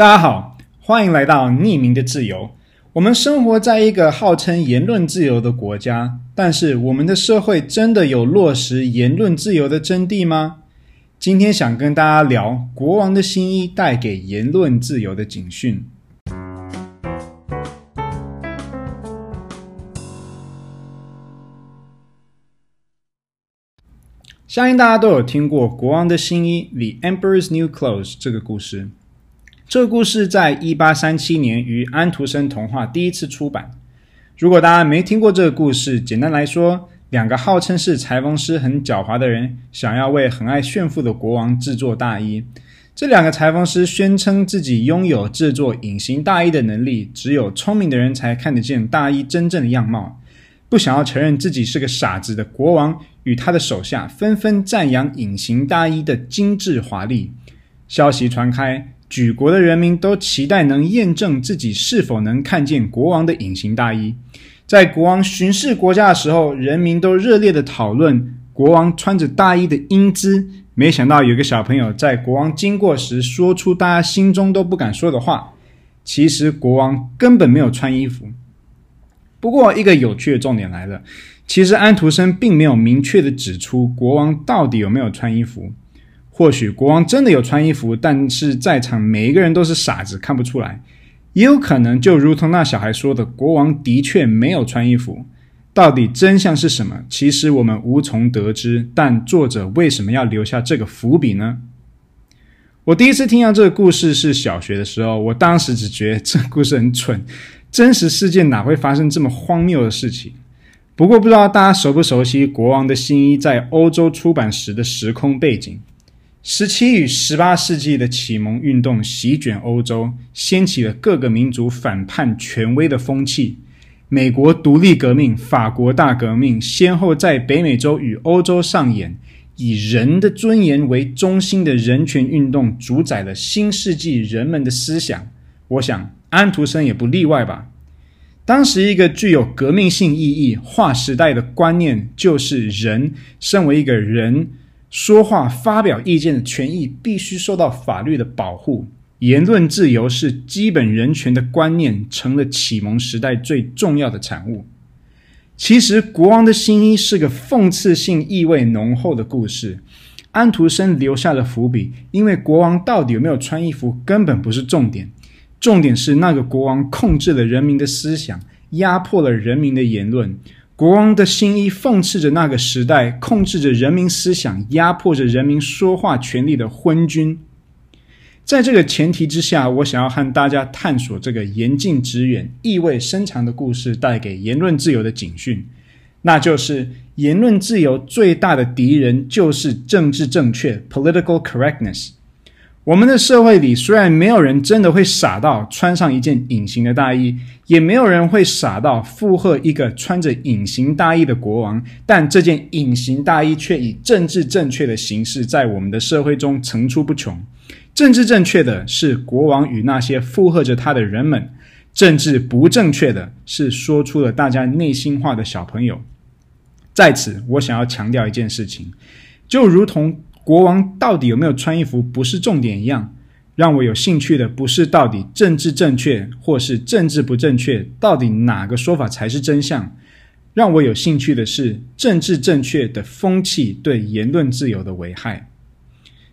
大家好，欢迎来到匿名的自由。我们生活在一个号称言论自由的国家，但是我们的社会真的有落实言论自由的真谛吗？今天想跟大家聊国王的新衣带给言论自由的警讯。相信大家都有听过《国王的新衣》（The Emperor's New Clothes） 这个故事。这个故事在一八三七年于安徒生童话第一次出版。如果大家没听过这个故事，简单来说，两个号称是裁缝师很狡猾的人，想要为很爱炫富的国王制作大衣。这两个裁缝师宣称自己拥有制作隐形大衣的能力，只有聪明的人才看得见大衣真正的样貌。不想要承认自己是个傻子的国王与他的手下纷纷赞扬隐形大衣的精致华丽。消息传开。举国的人民都期待能验证自己是否能看见国王的隐形大衣。在国王巡视国家的时候，人民都热烈地讨论国王穿着大衣的英姿。没想到有个小朋友在国王经过时说出大家心中都不敢说的话：其实国王根本没有穿衣服。不过，一个有趣的重点来了，其实安徒生并没有明确地指出国王到底有没有穿衣服。或许国王真的有穿衣服，但是在场每一个人都是傻子，看不出来。也有可能就如同那小孩说的，国王的确没有穿衣服。到底真相是什么？其实我们无从得知。但作者为什么要留下这个伏笔呢？我第一次听到这个故事是小学的时候，我当时只觉得这故事很蠢，真实世界哪会发生这么荒谬的事情？不过不知道大家熟不熟悉《国王的新衣》在欧洲出版时的时空背景。十七与十八世纪的启蒙运动席卷欧洲，掀起了各个民族反叛权威的风气。美国独立革命、法国大革命先后在北美洲与欧洲上演，以人的尊严为中心的人权运动，主宰了新世纪人们的思想。我想，安徒生也不例外吧。当时，一个具有革命性意义、划时代的观念，就是人身为一个人。说话、发表意见的权益必须受到法律的保护，言论自由是基本人权的观念，成了启蒙时代最重要的产物。其实，《国王的新衣》是个讽刺性意味浓厚的故事。安徒生留下了伏笔，因为国王到底有没有穿衣服根本不是重点，重点是那个国王控制了人民的思想，压迫了人民的言论。国王的新衣讽刺着那个时代控制着人民思想、压迫着人民说话权利的昏君。在这个前提之下，我想要和大家探索这个言尽职远、意味深长的故事带给言论自由的警讯，那就是言论自由最大的敌人就是政治正确 （political correctness）。我们的社会里，虽然没有人真的会傻到穿上一件隐形的大衣，也没有人会傻到附和一个穿着隐形大衣的国王，但这件隐形大衣却以政治正确的形式在我们的社会中层出不穷。政治正确的是国王与那些附和着他的人们，政治不正确的是说出了大家内心话的小朋友。在此，我想要强调一件事情，就如同。国王到底有没有穿衣服不是重点一样，让我有兴趣的不是到底政治正确或是政治不正确，到底哪个说法才是真相？让我有兴趣的是政治正确的风气对言论自由的危害。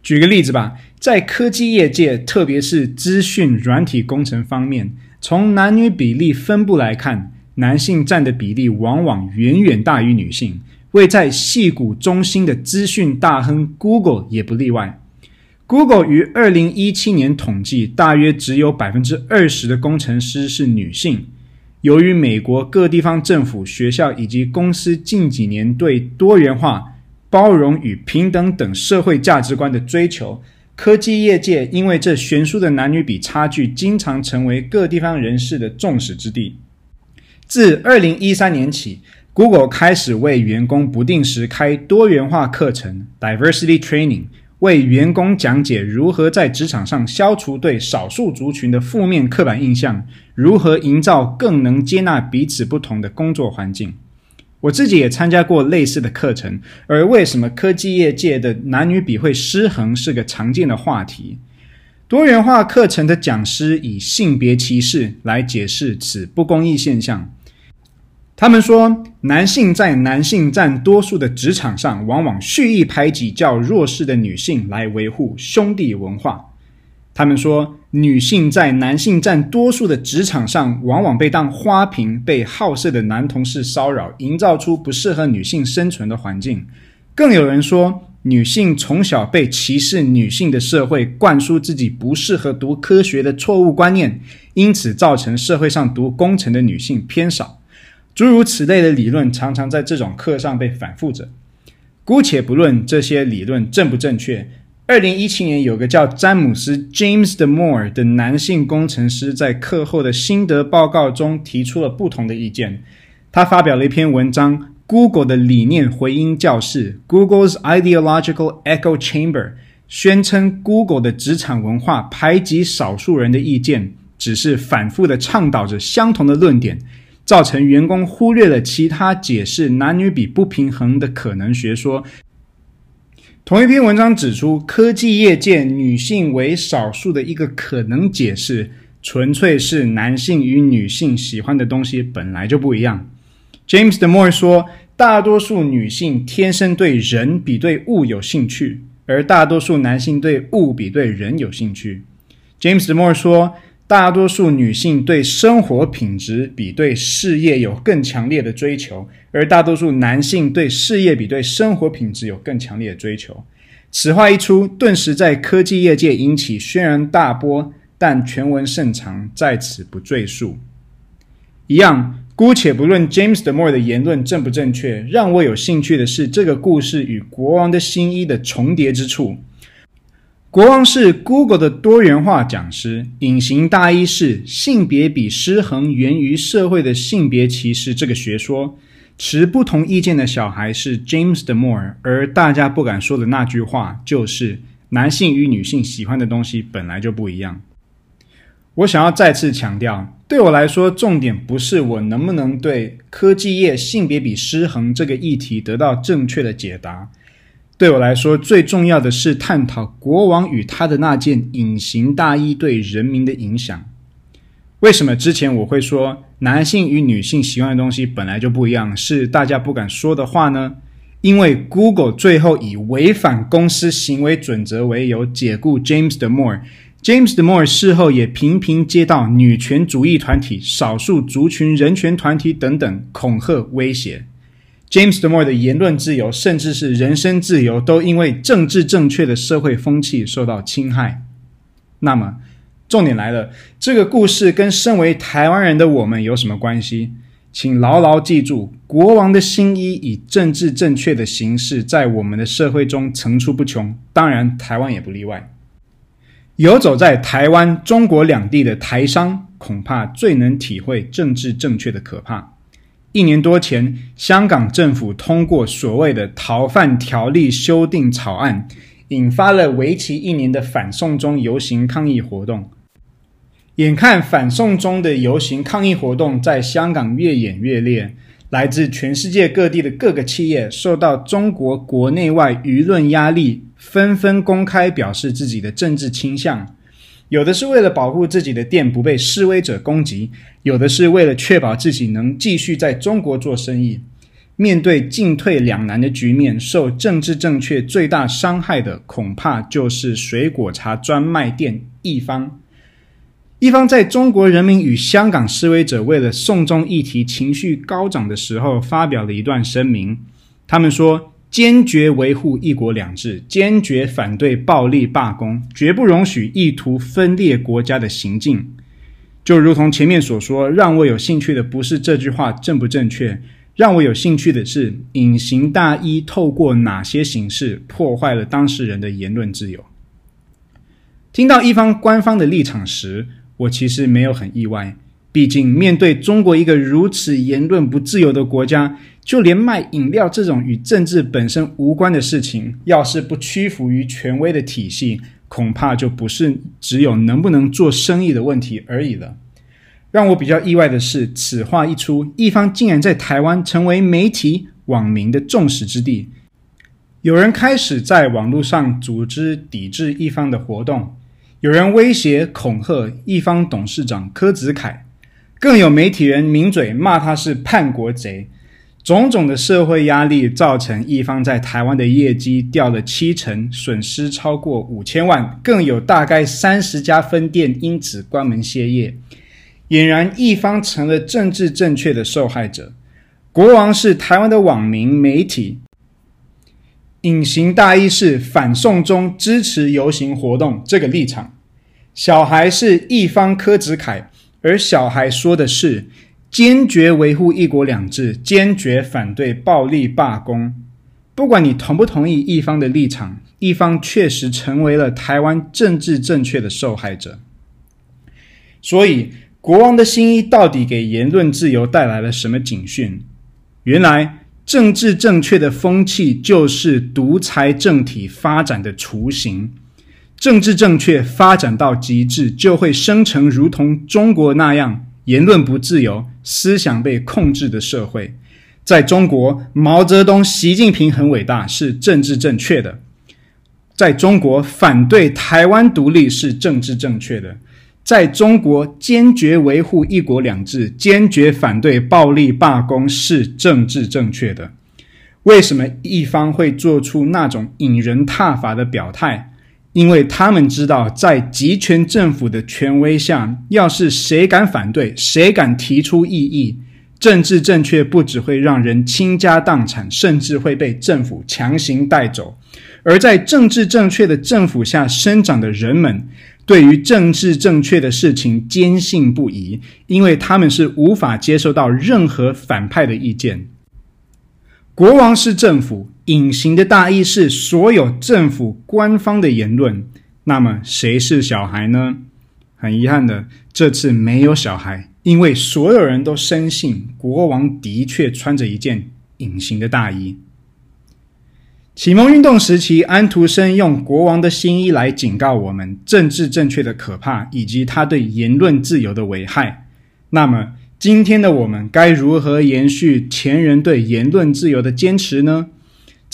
举个例子吧，在科技业界，特别是资讯软体工程方面，从男女比例分布来看，男性占的比例往往远远大于女性。位在矽谷中心的资讯大亨 Google 也不例外。Google 于二零一七年统计，大约只有百分之二十的工程师是女性。由于美国各地方政府、学校以及公司近几年对多元化、包容与平等等社会价值观的追求，科技业界因为这悬殊的男女比差距，经常成为各地方人士的众矢之的。自二零一三年起，Google 开始为员工不定时开多元化课程 （Diversity Training），为员工讲解如何在职场上消除对少数族群的负面刻板印象，如何营造更能接纳彼此不同的工作环境。我自己也参加过类似的课程，而为什么科技业界的男女比会失衡是个常见的话题。多元化课程的讲师以性别歧视来解释此不公义现象。他们说，男性在男性占多数的职场上，往往蓄意排挤较弱势的女性来维护兄弟文化。他们说，女性在男性占多数的职场上，往往被当花瓶，被好色的男同事骚扰，营造出不适合女性生存的环境。更有人说，女性从小被歧视女性的社会灌输自己不适合读科学的错误观念，因此造成社会上读工程的女性偏少。诸如此类的理论常常在这种课上被反复着。姑且不论这些理论正不正确，二零一七年有个叫詹姆斯 （James Damore） 的男性工程师在课后的心得报告中提出了不同的意见。他发表了一篇文章。Google 的理念回音教室 （Google's Ideological Echo Chamber） 宣称，Google 的职场文化排挤少数人的意见，只是反复地倡导着相同的论点，造成员工忽略了其他解释男女比不平衡的可能学说。同一篇文章指出，科技业界女性为少数的一个可能解释，纯粹是男性与女性喜欢的东西本来就不一样。James Damore 说，大多数女性天生对人比对物有兴趣，而大多数男性对物比对人有兴趣。James Damore 说，大多数女性对生活品质比对事业有更强烈的追求，而大多数男性对事业比对生活品质有更强烈的追求。此话一出，顿时在科技业界引起轩然大波，但全文甚长，在此不赘述。一样。姑且不论 James Damore 的言论正不正确，让我有兴趣的是这个故事与《国王的新衣》的重叠之处。国王是 Google 的多元化讲师，隐形大衣是性别比失衡源于社会的性别歧视这个学说。持不同意见的小孩是 James Damore，而大家不敢说的那句话就是：男性与女性喜欢的东西本来就不一样。我想要再次强调。对我来说，重点不是我能不能对科技业性别比失衡这个议题得到正确的解答。对我来说，最重要的是探讨国王与他的那件隐形大衣对人民的影响。为什么之前我会说男性与女性喜欢的东西本来就不一样，是大家不敢说的话呢？因为 Google 最后以违反公司行为准则为由解雇 James Damore。James Demore 事后也频频接到女权主义团体、少数族群人权团体等等恐吓威胁。James Damore 的言论自由，甚至是人身自由，都因为政治正确的社会风气受到侵害。那么，重点来了，这个故事跟身为台湾人的我们有什么关系？请牢牢记住，国王的新衣以政治正确的形式在我们的社会中层出不穷，当然，台湾也不例外。游走在台湾、中国两地的台商，恐怕最能体会政治正确的可怕。一年多前，香港政府通过所谓的《逃犯条例》修订草案，引发了为期一年的反送中游行抗议活动。眼看反送中的游行抗议活动在香港越演越烈，来自全世界各地的各个企业受到中国国内外舆论压力。纷纷公开表示自己的政治倾向，有的是为了保护自己的店不被示威者攻击，有的是为了确保自己能继续在中国做生意。面对进退两难的局面，受政治正确最大伤害的，恐怕就是水果茶专卖店一方。一方在中国人民与香港示威者为了送中议题情绪高涨的时候，发表了一段声明，他们说。坚决维护一国两制，坚决反对暴力罢工，绝不容许意图分裂国家的行径。就如同前面所说，让我有兴趣的不是这句话正不正确，让我有兴趣的是隐形大衣透过哪些形式破坏了当事人的言论自由。听到一方官方的立场时，我其实没有很意外。毕竟，面对中国一个如此言论不自由的国家，就连卖饮料这种与政治本身无关的事情，要是不屈服于权威的体系，恐怕就不是只有能不能做生意的问题而已了。让我比较意外的是，此话一出，一方竟然在台湾成为媒体网民的众矢之的。有人开始在网络上组织抵制一方的活动。有人威胁恐吓一方董事长柯子凯，更有媒体人名嘴骂他是叛国贼。种种的社会压力造成一方在台湾的业绩掉了七成，损失超过五千万，更有大概三十家分店因此关门歇业。俨然一方成了政治正确的受害者。国王是台湾的网民媒体，隐形大衣是反送中支持游行活动这个立场。小孩是一方柯子凯，而小孩说的是。坚决维护一国两制，坚决反对暴力罢工。不管你同不同意一方的立场，一方确实成为了台湾政治正确的受害者。所以，国王的新衣到底给言论自由带来了什么警讯？原来，政治正确的风气就是独裁政体发展的雏形。政治正确发展到极致，就会生成如同中国那样。言论不自由、思想被控制的社会，在中国，毛泽东、习近平很伟大，是政治正确的；在中国，反对台湾独立是政治正确的；在中国，坚决维护一国两制、坚决反对暴力罢工是政治正确的。为什么一方会做出那种引人挞伐的表态？因为他们知道，在集权政府的权威下，要是谁敢反对，谁敢提出异议，政治正确不只会让人倾家荡产，甚至会被政府强行带走。而在政治正确的政府下生长的人们，对于政治正确的事情坚信不疑，因为他们是无法接受到任何反派的意见。国王是政府，隐形的大衣是所有政府官方的言论。那么谁是小孩呢？很遗憾的，这次没有小孩，因为所有人都深信国王的确穿着一件隐形的大衣。启蒙运动时期，安徒生用国王的新衣来警告我们政治正确的可怕，以及他对言论自由的危害。那么，今天的我们该如何延续前人对言论自由的坚持呢？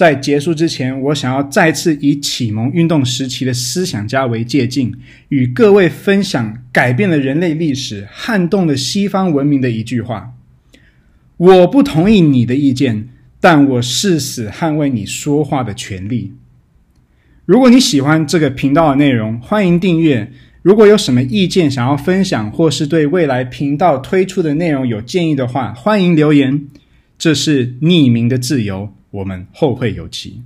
在结束之前，我想要再次以启蒙运动时期的思想家为借镜，与各位分享改变了人类历史、撼动了西方文明的一句话：“我不同意你的意见，但我誓死捍卫你说话的权利。”如果你喜欢这个频道的内容，欢迎订阅。如果有什么意见想要分享，或是对未来频道推出的内容有建议的话，欢迎留言。这是匿名的自由，我们后会有期。